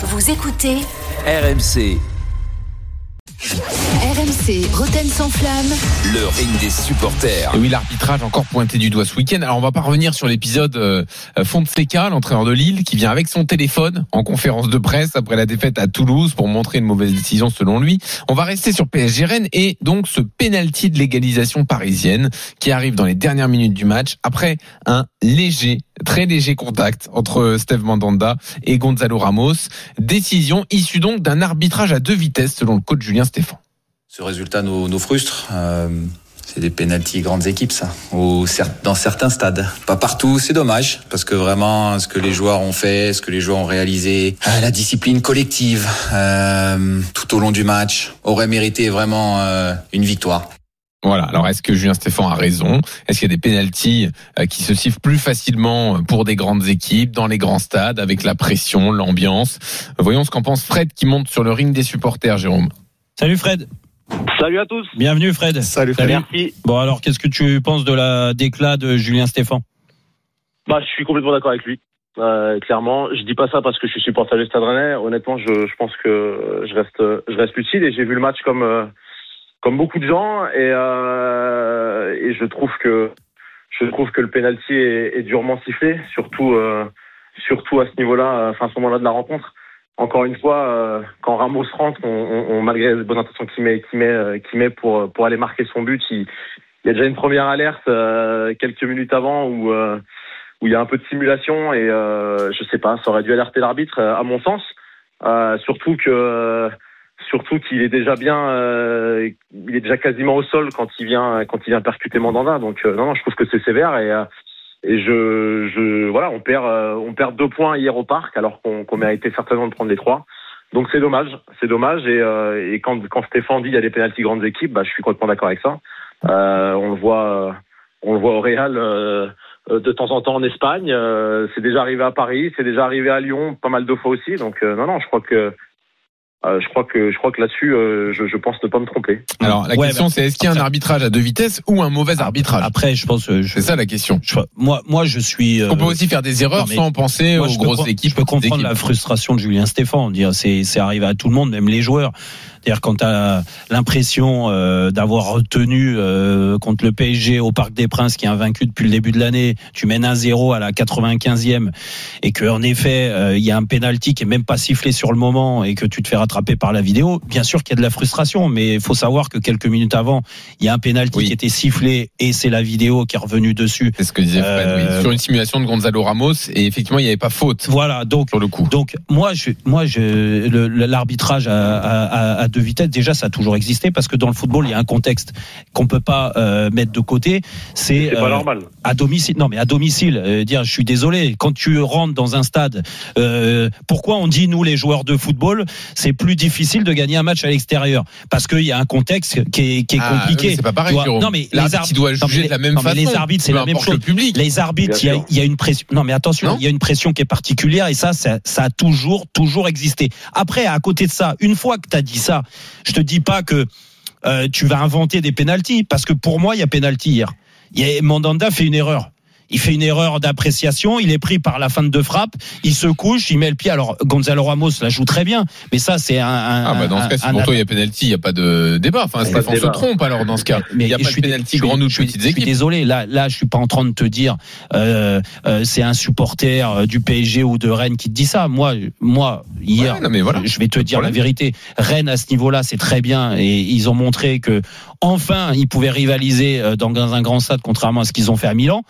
Vous écoutez RMC, RMC Roten sans flamme. le ring des supporters. Et oui, l'arbitrage encore pointé du doigt ce week-end. Alors, on va pas revenir sur l'épisode euh, Fonseca, l'entraîneur de Lille, qui vient avec son téléphone en conférence de presse après la défaite à Toulouse pour montrer une mauvaise décision selon lui. On va rester sur PSG Rennes et donc ce penalty de légalisation parisienne qui arrive dans les dernières minutes du match après un léger, très léger contact entre Steve Mandanda et Gonzalo Ramos. Décision issue donc d'un arbitrage à deux vitesses selon le coach Julien Stéphan. Ce résultat nous, frustre. Euh, c'est des pénalties grandes équipes, ça. Ou dans certains stades. Pas partout, c'est dommage. Parce que vraiment, ce que les joueurs ont fait, ce que les joueurs ont réalisé, euh, la discipline collective, euh, tout au long du match, aurait mérité vraiment une victoire. Voilà. Alors, est-ce que Julien Stéphan a raison? Est-ce qu'il y a des pénalties euh, qui se sifflent plus facilement pour des grandes équipes, dans les grands stades, avec la pression, l'ambiance? Voyons ce qu'en pense Fred qui monte sur le ring des supporters, Jérôme. Salut Fred, Salut à tous. bienvenue Fred. Salut Salut. Merci. Bon alors qu'est-ce que tu penses de la déclat de Julien Stéphan Bah, je suis complètement d'accord avec lui. Euh, clairement, je dis pas ça parce que je suis supporter du Stade Rennais. Honnêtement, je, je pense que je reste, je reste lucide et j'ai vu le match comme, euh, comme beaucoup de gens et, euh, et je trouve que, je trouve que le penalty est, est durement sifflé, surtout, euh, surtout à ce niveau-là, enfin à ce moment-là de la rencontre. Encore une fois, euh, quand Ramos rentre, on, on, on- malgré les bonnes intentions qu'il met, qu'il met, euh, qu'il met pour, pour aller marquer son but, il, il y a déjà une première alerte euh, quelques minutes avant où euh, où il y a un peu de simulation et euh, je sais pas, ça aurait dû alerter l'arbitre euh, à mon sens. Euh, surtout que surtout qu'il est déjà bien, euh, il est déjà quasiment au sol quand il vient quand il vient percuter Mandanda. Donc euh, non, non, je trouve que c'est sévère et euh, et je je voilà, on perd euh, on perd deux points hier au parc alors qu'on qu'on méritait certainement de prendre les trois. Donc c'est dommage, c'est dommage et, euh, et quand quand Stéphane dit il y a des pénalties grandes équipes, bah je suis complètement d'accord avec ça. On le voit on le voit au Real de temps en temps en Espagne. c'est déjà arrivé à Paris, c'est déjà arrivé à Lyon, pas mal de fois aussi. Donc non, non, je crois que euh, je crois que je crois que là-dessus, euh, je, je pense ne pas me tromper. Alors, la Ouais, question, bah, c'est est-ce qu'il y a un arbitrage à deux vitesses ou un mauvais arbitrage Après je pense euh, je, C'est ça la question. je- moi moi je suis euh, On peut aussi faire des erreurs non, sans penser moi, aux grosses équipes. Je peux comprendre la frustration de Julien Stéphan. Dire c'est c'est arrivé à tout le monde, même les joueurs. C'est-à-dire quand tu as l'impression euh, d'avoir retenu euh, contre le PSG au Parc des Princes, qui est invaincu depuis le début de l'année, tu mènes 1-0 à la 95e et que en effet euh, il y a un penalty qui est même pas sifflé sur le moment et que tu te fais rattraper par la vidéo, bien sûr qu'il y a de la frustration, mais il faut savoir que quelques minutes avant, il y a un penalty Oui. qui était sifflé et c'est la vidéo qui est revenue dessus. C'est ce que disait Fred, Euh, oui. Sur une simulation de Gonzalo Ramos, et effectivement, il n'y avait pas faute Voilà, donc sur le coup. Donc moi, je, moi, je, l'arbitrage à, à, à- à deux vitesses, déjà, ça a toujours existé parce que dans le football, il y a un contexte qu'on peut pas euh, mettre de côté. C'est pas euh, normal. à domicile. Non, mais à domicile, euh, dire, je suis désolé. Quand tu rentres dans un stade, euh, pourquoi on dit nous les joueurs de football, c'est plus difficile de gagner un match à l'extérieur? Parce qu'il y a un contexte qui est, qui est Ah, compliqué. oui, C'est pas pareil, non, mais les arbitres- doit non, mais juger de la même non, mais façon. les arbitres, c'est la même chose. le public. Les arbitres, il y, a, y une pression. Non, mais attention, il y a une pression qui est particulière et ça, ça, ça a toujours, toujours existé. Après, à côté de ça, une fois que tu as dit ça, je te dis pas que euh, tu vas inventer des pénalties parce que pour moi, il y a pénalty hier. Y a, Mandanda fait une erreur. Il fait une erreur d'appréciation, il est pris par la fin de frappe, il se couche, il met le pied. Alors Gonzalo Ramos la joue très bien, mais ça c'est un, un- Ah bah dans ce cas, si pour toi il y a penalty, il n'y a pas de débat. Enfin, Stéphane se trompe alors dans ce cas? Mais Il n'y a je pas de penalty je suis- grande ou de je suis- petites Je suis équipes. désolé, là, là, je suis pas en train de te dire, euh, euh, c'est un supporter euh, du PSG ou de Rennes qui te dit ça. Moi, moi, hier, Ouais, non, mais voilà. je vais te dire la vérité. Rennes à ce niveau-là, c'est très bien et ils ont montré que enfin ils pouvaient rivaliser euh, dans un grand stade, contrairement à ce qu'ils ont fait à Milan.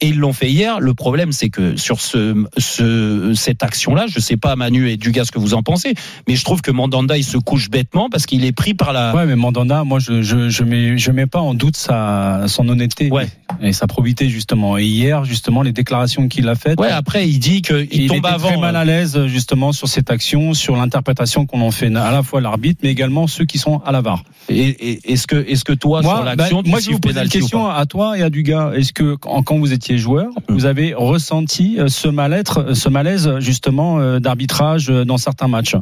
Et ils l'ont fait hier. Le problème, c'est que sur ce, ce cette action-là, je sais pas Manu et Dugas ce que vous en pensez, mais je trouve que Mandanda il se couche bêtement parce qu'il est pris par la. Ouais, mais Mandanda, moi, je je je mets je mets pas en doute sa son honnêteté Ouais. et sa probité justement. Et hier, justement, les déclarations qu'il a faites. Ouais, après il dit que il, il tombe était avant. très mal euh, à l'aise justement sur cette action, sur l'interprétation qu'on en fait à la fois l'arbitre, mais également ceux qui sont à la VAR. Et, et- est-ce que, est-ce que toi, sur Moi, l'action, bah, tu moi, je vous poser une question à toi et à Dugas. Est-ce que quand quand vous étiez joueur, Mm. vous avez ressenti euh, ce mal-être, ce malaise justement euh, d'arbitrage euh, dans certains matchs?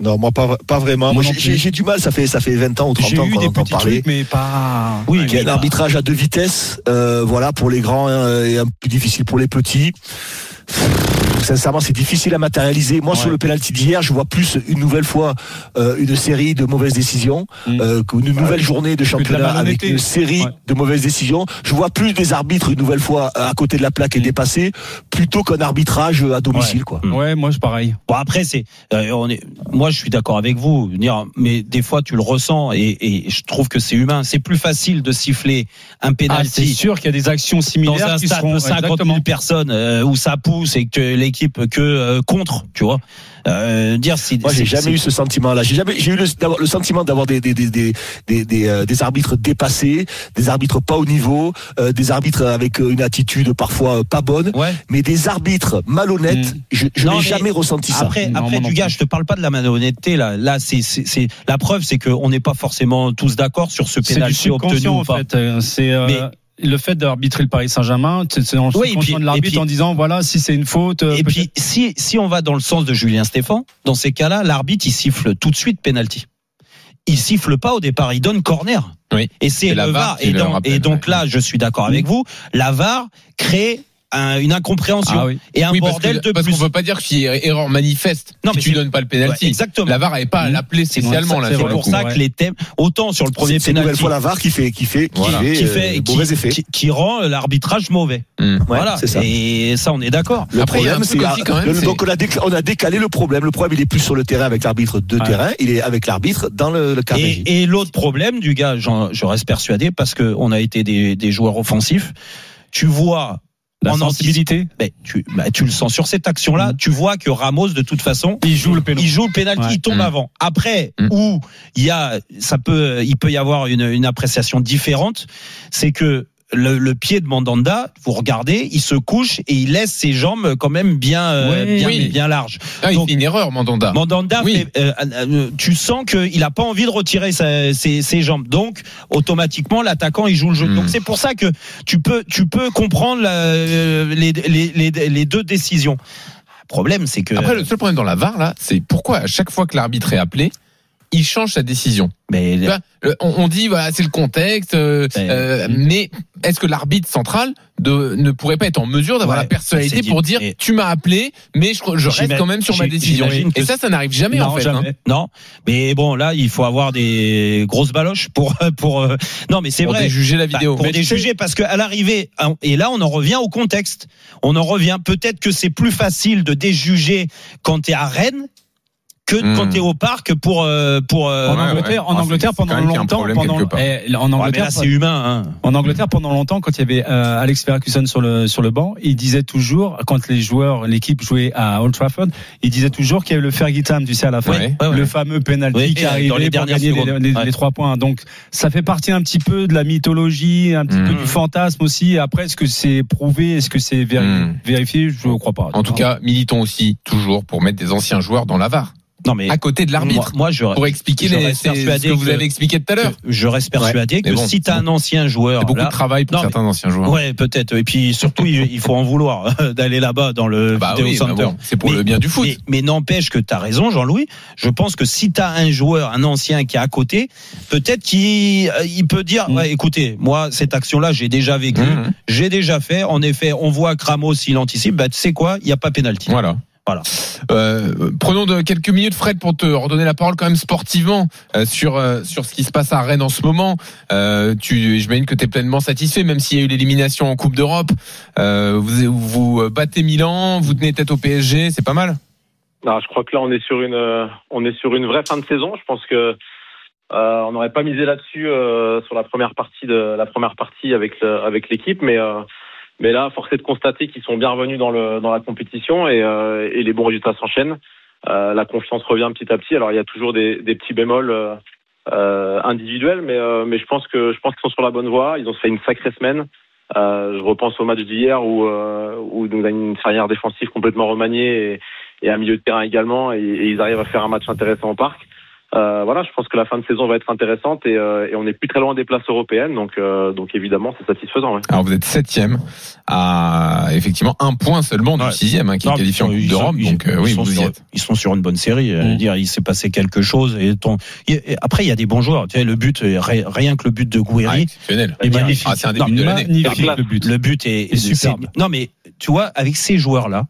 Non, moi pas, pas vraiment. Moi j'ai- du mal, ça fait, ça fait 20 ans ou 30 J'ai ans eu qu'on des entend parler. trucs, mais pas. Oui, Il y a un arbitrage à deux vitesses, euh, voilà, pour les grands euh, et un peu plus difficile pour les petits. Sincèrement, c'est difficile à matérialiser. Moi, sur le penalty d'hier, je vois plus une nouvelle fois euh, une série de mauvaises décisions, Mm. euh, qu'une nouvelle journée de championnat avec une série Ouais. de mauvaises décisions. Je vois plus des arbitres une nouvelle fois à côté de la plaque et Mm. dépassés, plutôt qu'un arbitrage à domicile, quoi. Ouais, moi, c'est pareil. Bon après c'est, euh, on est, moi je suis d'accord avec vous, mais des fois tu le ressens et, et je trouve que c'est humain. C'est plus facile de siffler un Ah, c'est penalty sûr qu'il y a des actions dans similaires un qui stade seront de 50 exactement. 000 personnes euh, où ça pousse et que l'équipe que euh, contre, tu vois. Euh, dire si Moi, j'ai jamais eu ce sentiment-là. J'ai jamais, j'ai eu le, sentiment d'avoir des des des des des, des, euh, des arbitres dépassés, des arbitres pas au niveau, euh, des arbitres avec une attitude parfois pas bonne, Ouais. mais des arbitres malhonnêtes. Mm. Je, n'ai mais jamais ressenti ça. Après, Non, après non du gars, je te parle pas de la malhonnêteté là. Là, c'est, c'est, c'est- la preuve, c'est qu'on n'est pas forcément tous d'accord sur ce C'est du pénalty obtenu ou en pas. fait. Euh, C'est euh, le fait d'arbitrer le Paris Saint-Germain, c'est le Oui, de l'arbitre en disant voilà, si c'est une faute. euh, Et puis, si, si on va dans le sens de Julien Stéphan, dans ces cas-là, l'arbitre, il siffle tout de suite penalty. Il siffle pas au départ, il donne corner. Oui. Et c'est le VAR Et, le donc- rappelle, et donc ouais. là, je suis d'accord avec vous, la VAR crée un- une incompréhension Ah oui. et un Oui, parce bordel que- de parce plus. qu'on peut pas dire qu'il y ait erreur manifeste Non, si mais tu donnes pas le Ouais, penalty. exactement. La VAR n'avait pas à Mmh. l'appeler spécialement là c'est pour coup. ça ouais. que les thèmes, autant sur le premier C'est c'est une nouvelle fois la VAR qui fait qui fait qui Voilà. fait, qui euh, mauvais effet. qui- qui rend l'arbitrage mauvais. Mmh. Ouais, voilà. c'est ça. Et ça, on est d'accord. Le problème, c'est donc on a, décalé, le problème. Le problème, il est plus sur le terrain avec l'arbitre de Ouais. terrain, il est avec l'arbitre dans le, carré. Et, l'autre problème du gars, j'en- je reste persuadé, parce que on a été des, des joueurs offensifs. Tu vois La en sensibilité. ben, tu, bah, tu le sens sur cette action-là. Mhm. Tu vois que Ramos, de toute façon, Il joue le pénalty. il joue le pénalty, Ouais. il tombe Mhm. avant. Après, Mhm. où il y a, ça peut, il peut y avoir une, une appréciation différente, c'est que le, le pied de Mandanda, vous regardez, il se couche et il laisse ses jambes quand même bien, euh, bien, Oui. bien larges. Ah, il Donc- fait une erreur, Mandanda. Mandanda, Oui. fait, euh, euh, tu sens qu'il n'a pas envie de retirer sa- ses, ses jambes. Donc, automatiquement, l'attaquant, il joue le jeu. Hmm. Donc, c'est pour ça que tu peux, tu peux comprendre la- les, les, les, les deux décisions. Le problème, c'est que. Après, le seul problème dans la VAR, là, c'est pourquoi à chaque fois que l'arbitre est appelé, il change sa décision. mais, Tu on, on dit, voilà, c'est le contexte, euh, euh, mais est-ce que l'arbitre central de, ne pourrait pas être en mesure d'avoir Ouais, la personnalité pour dire, Et- tu m'as appelé, mais je, je reste quand même sur ma décision. Et ça, ça n'arrive jamais, Non, en fait. hein. non, mais bon, là, il faut avoir des grosses baloches pour, pour, euh, non, mais c'est Pour vrai. juger la Bah, vidéo. pour déjuger, parce qu'à l'arrivée, hein, et là on en revient au contexte, on en revient, peut-être que c'est plus facile de déjuger quand t'es à Rennes que Hmm. quand t'es au parc pour euh, pour euh, En Ouais, Angleterre, ouais. en Ah, Angleterre pendant longtemps, pendant, eh, en Angleterre, c'est humain. Hein. En Angleterre, pendant longtemps, quand il y avait euh, Alex Ferguson sur le sur le banc, il disait toujours, quand les joueurs, l'équipe jouait à Old Trafford, il disait toujours qu'il y avait le Fergie time, tu sais, à la fin, Ouais, ouais, ouais. le fameux penalty qui et dans arrivait les pour gagner les, les- Ouais. les trois points. Donc, ça fait partie un petit peu de la mythologie, un petit peu du fantasme aussi. Après, est-ce que c'est prouvé, est-ce que c'est Mhm. vérifié? Je ne crois pas. En tout cas, militons aussi toujours pour mettre des anciens joueurs dans la VAR, Non mais à côté de l'arbitre, moi, je pour expliquer je les, reste c'est ce persuadé que vous avez expliqué tout à l'heure. je reste persuadé que bon, si t'as un ancien joueur beaucoup là, de travail pour Non, mais- certains anciens joueurs. ouais peut-être et puis surtout il faut en vouloir d'aller là-bas dans le Bah oui, bah bon, c'est pour Mais- le bien du foot. Mais, mais n'empêche que tu as raison, Jean-Louis. Je pense que si tu as un joueur, un ancien qui est à côté, peut-être qu'il euh, il peut dire Mm. ouais, écoutez, moi, cette action-là, j'ai déjà vécu, Mhm. j'ai déjà fait. En effet, on voit que Ramos, il anticipe. Bah, tu sais quoi? Il n'y a pas pénalty. Voilà. Voilà. Euh, prenons quelques minutes, Fred, pour te redonner la parole quand même sportivement euh, sur euh, sur ce qui se passe à Rennes en ce moment. Tu, j'imagine que tu es pleinement satisfait, même s'il y a eu l'élimination en Coupe d'Europe. Vous vous battez Milan, vous tenez tête au PSG, c'est pas mal. Non, je crois que là, on est sur une, on est sur une vraie fin de saison. Je pense que on n'aurait pas misé là-dessus sur la première partie de la première partie avec avec l'équipe, mais mais là, force est de constater qu'ils sont bien revenus dans le dans la compétition et, euh, et les bons résultats s'enchaînent. Euh, la confiance revient petit à petit. Alors il y a toujours des, des petits bémols euh, euh, individuels, mais euh, mais je pense qu'ils sont sur la bonne voie. Ils ont fait une sacrée semaine. Euh, je repense au match d'hier où où nous a une charnière défensive complètement remaniée et, et un milieu de terrain également, et, et ils arrivent à faire un match intéressant au parc. Euh, voilà, je pense que la fin de saison va être intéressante et, euh, et on n'est plus très loin des places européennes, donc euh, donc évidemment c'est satisfaisant. Ouais. Alors vous êtes septième à effectivement un point seulement du Ouais. sixième hein, qui Non, est qualifié en Coupe d'Europe. Donc euh, ils oui, sont vous y sur, êtes. ils sont sur une bonne série. euh, Mm. dire, il s'est passé quelque chose. Et ton, et- et après, il y a des bons joueurs. Tu sais, le but, euh, ri- rien que le but de Ah, Gouiri, exceptionnel. Eh bien, magnifique. Ah, c'est un Non, début de l'année. Le but. Le but est, Et superbe. c'est- Non, mais tu vois, avec ces joueurs-là,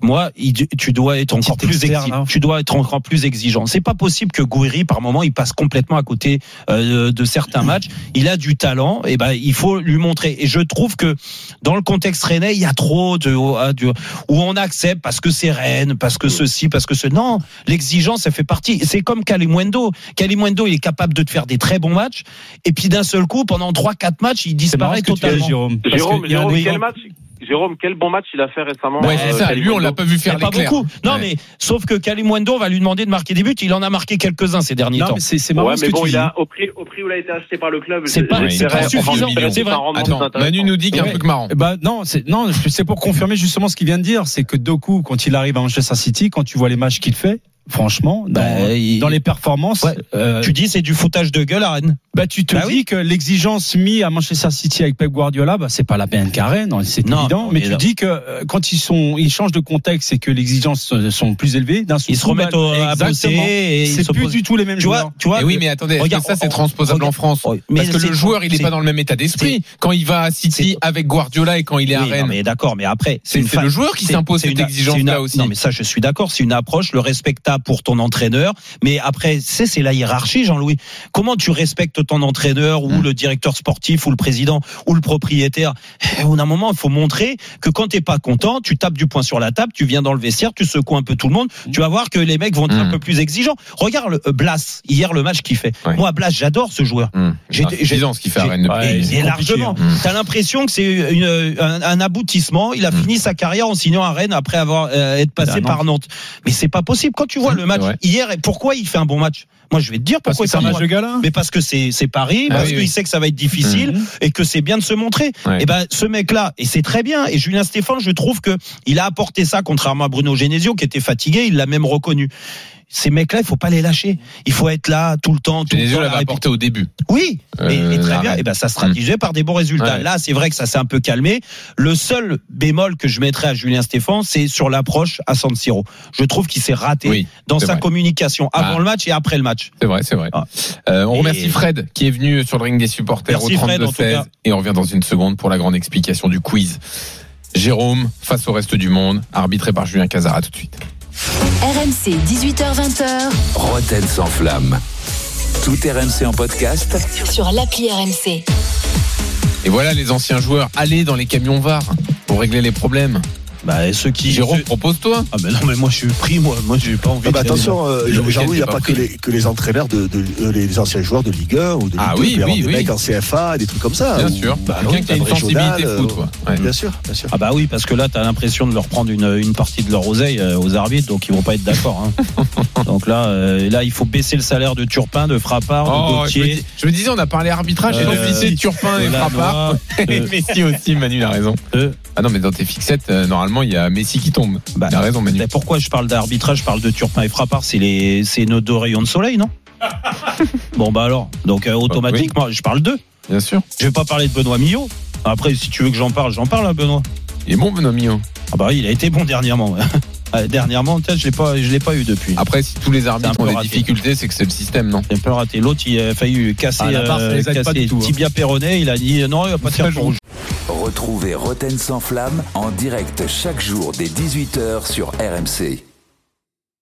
moi, il- tu dois être encore plus externe, exi- hein. tu dois être encore plus exigeant. C'est pas possible que Gouiri, par moment, il passe complètement à côté euh, de certains matchs. Il a du talent, et ben il faut lui montrer. Et je trouve que dans le contexte rennais, il y a trop de ah, du- où on accepte parce que c'est Rennes, parce que ceci, parce que ce. Non, l'exigence, ça fait partie. C'est comme Kalimundo. Kalimundo, il est capable de te faire des très bons matchs, et puis d'un seul coup, pendant trois, quatre matchs, il disparaît totalement. Jérôme. Jérôme, Jérôme, quel match Jérôme, quel bon match il a fait récemment Ouais, euh, c'est ça. Lui, on l'a pas vu faire a pas beaucoup. Non, Ouais. mais sauf que Kalimundo, va lui demander de marquer des buts. Il en a marqué quelques-uns ces derniers Non, temps. mais c'est c'est marrant Ouais, ce mais que bon, tu il dis. a, au prix, au prix où il a été acheté par le club, C'est pas- pas suffisant, c'est vrai. Attends. Manu nous dit qu'il y a un truc marrant. Ben, non, c'est non, c'est pour confirmer justement ce qu'il vient de dire, c'est que Doku, quand il arrive à Manchester City, quand tu vois les matchs qu'il fait, franchement, dans, Bah, il- dans les performances, Ouais. euh, Tu dis c'est du foutage de gueule à Rennes. bah, tu te Bah dis oui. que l'exigence mise à Manchester City avec Pep Guardiola, bah, c'est pas la peine qu'à Rennes, non, c'est Non, évident. Mais tu dis que euh, quand ils sont, ils changent de contexte et que les exigences euh, sont plus élevées, d'un Ils se remettent bah, au- à bosser et ils C'est plus du tout les mêmes Tu joueurs. vois, tu vois. Et oui, mais attendez, est-ce Regarde, que ça c'est transposable regarde- en France Oh, mais Parce que le joueur, il est c'est- pas dans le même état d'esprit quand il va à City avec Guardiola et quand il est à Rennes. mais d'accord, mais après, C'est le joueur qui s'impose c'est cette c'est une- aussi. Non, mais ça, je suis d'accord. C'est une approche, le respectable pour ton entraîneur. Mais après, c'est c'est la hiérarchie, Jean-Louis. Comment tu respectes ton entraîneur ou Mm. le directeur sportif ou le président ou le propriétaire? Au bout d'un moment, il faut montrer que quand t'es pas content, tu tapes du poing sur la table, tu viens dans le vestiaire, tu secoues un peu tout le monde. Tu vas voir que les mecs vont être un peu plus exigeants. Regarde euh, Blas hier le match qu'il fait. Moi, Blas, j'adore ce joueur. Hum. J'ai- ce qu'il fait à Rennes. Ouais, Et, largement. hein. T'as l'impression que c'est une- un, un aboutissement. Il a fini sa carrière en signant à Rennes après avoir euh, être passé par Nantes. Mais c'est pas possible. Quand tu vois Mm, le match hier, et pourquoi il fait un bon match? Moi, je vais te dire pourquoi c'est un match de gala. Mais parce que c'est c'est Paris, Ah parce oui, qu'il oui. sait que ça va être difficile Mhm. et que c'est bien de se montrer. Ouais. Et ben ce mec-là, et c'est très bien. Et Julien Stéphane, je trouve que il a apporté ça, contrairement à Bruno Genesio qui était fatigué, il l'a même reconnu. Ces mecs-là, il faut pas les lâcher. Il faut être là tout le temps. Tout le Genesio temps, la l'avait apporté au début. Oui, mais, Euh, mais très bien. Et ben ça se traduisait par des bons résultats. Ouais. Là, c'est vrai que ça s'est un peu calmé. Le seul bémol que je mettrais à Julien Stéphane, c'est sur l'approche à San Siro. Je trouve qu'il s'est raté Oui, dans sa vrai. communication avant Ah. le match et après le match. C'est vrai, c'est vrai. Ah. Euh, on Et- remercie Fred qui est venu sur le ring des supporters Merci, au Fred, en tout 32-16 cas. et on revient dans une seconde pour la grande explication du quiz. Jérôme face au reste du monde, arbitré par Julien Casara tout de suite. RMC 18h20h Roten sans flamme. Tout RMC en podcast sur l'appli RMC. Et voilà les anciens joueurs, allez dans les camions VAR pour régler les problèmes. Bah, ceux qui. Jérôme, propose-toi. Ah, mais non, mais moi, je suis pris, moi. Moi, j'ai pas envie Ah bah attention, euh, Jean-Louis, il n'y a pas pas que les, que les entraîneurs de, de- euh, les anciens joueurs de Ligue 1 ou de Ligue Ah 2. oui, il peut y avoir oui, des oui. mecs en CFA, des trucs comme ça. Bien ou- sûr. bah, Quelqu'un qui a une sensibilité régional, foot, euh, quoi. Ouais. Bien sûr, bien sûr. Ah bah oui, parce que là, t'as l'impression de leur prendre une, une partie de leur oseille euh, aux arbitres, donc ils vont pas être d'accord. hein. donc là, euh, là, il faut baisser le salaire de Turpin, de Frappard, de Oh, je, me Gauthier. dis- je me disais, on a parlé arbitrage, j'ai Euh, oublié Turpin et Frappard. Et euh, Messi aussi, Manu, il a raison. euh, Ah non, mais dans tes fixettes, euh, il y a Messi qui tombe. Bah, il a raison, Manu. Pourquoi je parle d'arbitrage, je parle de Turpin et Frappard, c'est les, c'est nos deux rayons de soleil, non? Bon bah alors, donc euh, automatiquement, je parle d'eux. Bien sûr. Je vais pas parler de Benoît Millot. Après, si tu veux que j'en parle, j'en parle à Benoît. Il est bon, Benoît Millot. Ah bah oui, il a été bon dernièrement. Ah, dernièrement, peut-être, je l'ai pas, je l'ai pas eu depuis. Après, si tous les arbitres C'est ont des raté. difficultés, c'est que c'est le système, non J'ai un peu raté. L'autre, il a failli casser, Ah, la barre, ça euh, les aide pas casser du tout, hein. tibia péroné. Il a dit non, il va pas tirer rouge. Retrouvez Roten sans flamme en direct chaque jour dès 18h sur RMC.